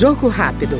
Jogo rápido.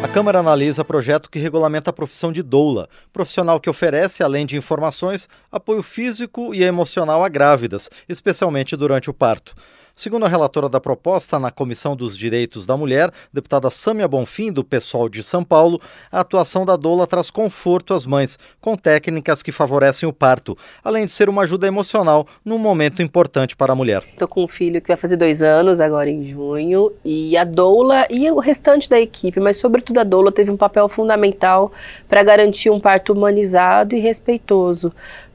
A Câmara analisa projeto que regulamenta a profissão de doula, profissional que oferece, além de informações, apoio físico e emocional a grávidas, especialmente durante o parto. Segundo a relatora da proposta na Comissão dos Direitos da Mulher, deputada Sâmia Bonfim, do PSOL de São Paulo, a atuação da doula traz conforto às mães, com técnicas que favorecem o parto, além de ser uma ajuda emocional num momento importante para a mulher. Estou com um filho que vai fazer dois anos agora em junho, e a doula e o restante da equipe, mas sobretudo a doula, teve um papel fundamental para garantir um parto humanizado e respeitoso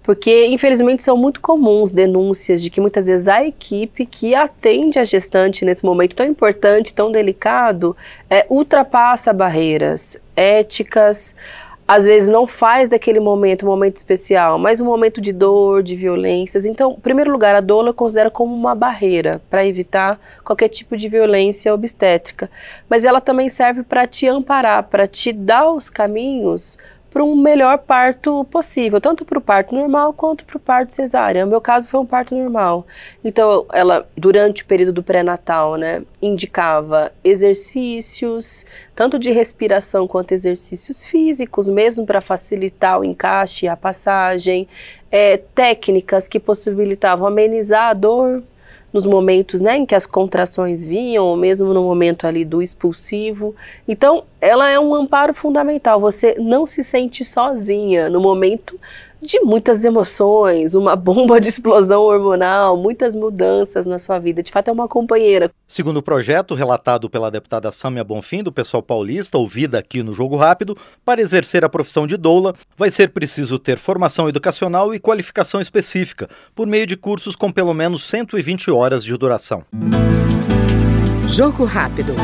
porque infelizmente são muito comuns denúncias de que muitas vezes a equipe que atende a gestante nesse momento tão importante, tão delicado, é, ultrapassa barreiras éticas, às vezes não faz daquele momento um momento especial, mas um momento de dor, de violências. Então, em primeiro lugar, a dor eu considero como uma barreira para evitar qualquer tipo de violência obstétrica, mas ela também serve para te amparar, para te dar os caminhos para um melhor parto possível, tanto para o parto normal quanto para o parto cesárea. No meu caso foi um parto normal. Então, ela, durante o período do pré-natal, né, indicava exercícios, tanto de respiração quanto exercícios físicos, mesmo para facilitar o encaixe e a passagem, é, técnicas que possibilitavam amenizar a dor nos momentos né, em que as contrações vinham, ou mesmo no momento ali do expulsivo. Então, ela é um amparo fundamental. Você não se sente sozinha no momento de muitas emoções, uma bomba de explosão hormonal, muitas mudanças na sua vida. De fato, é uma companheira. Segundo o projeto relatado pela deputada Sâmia Bonfim, do pessoal paulista, ouvida aqui no Jogo Rápido, para exercer a profissão de doula, vai ser preciso ter formação educacional e qualificação específica, por meio de cursos com pelo menos 120 horas de duração. Jogo Rápido.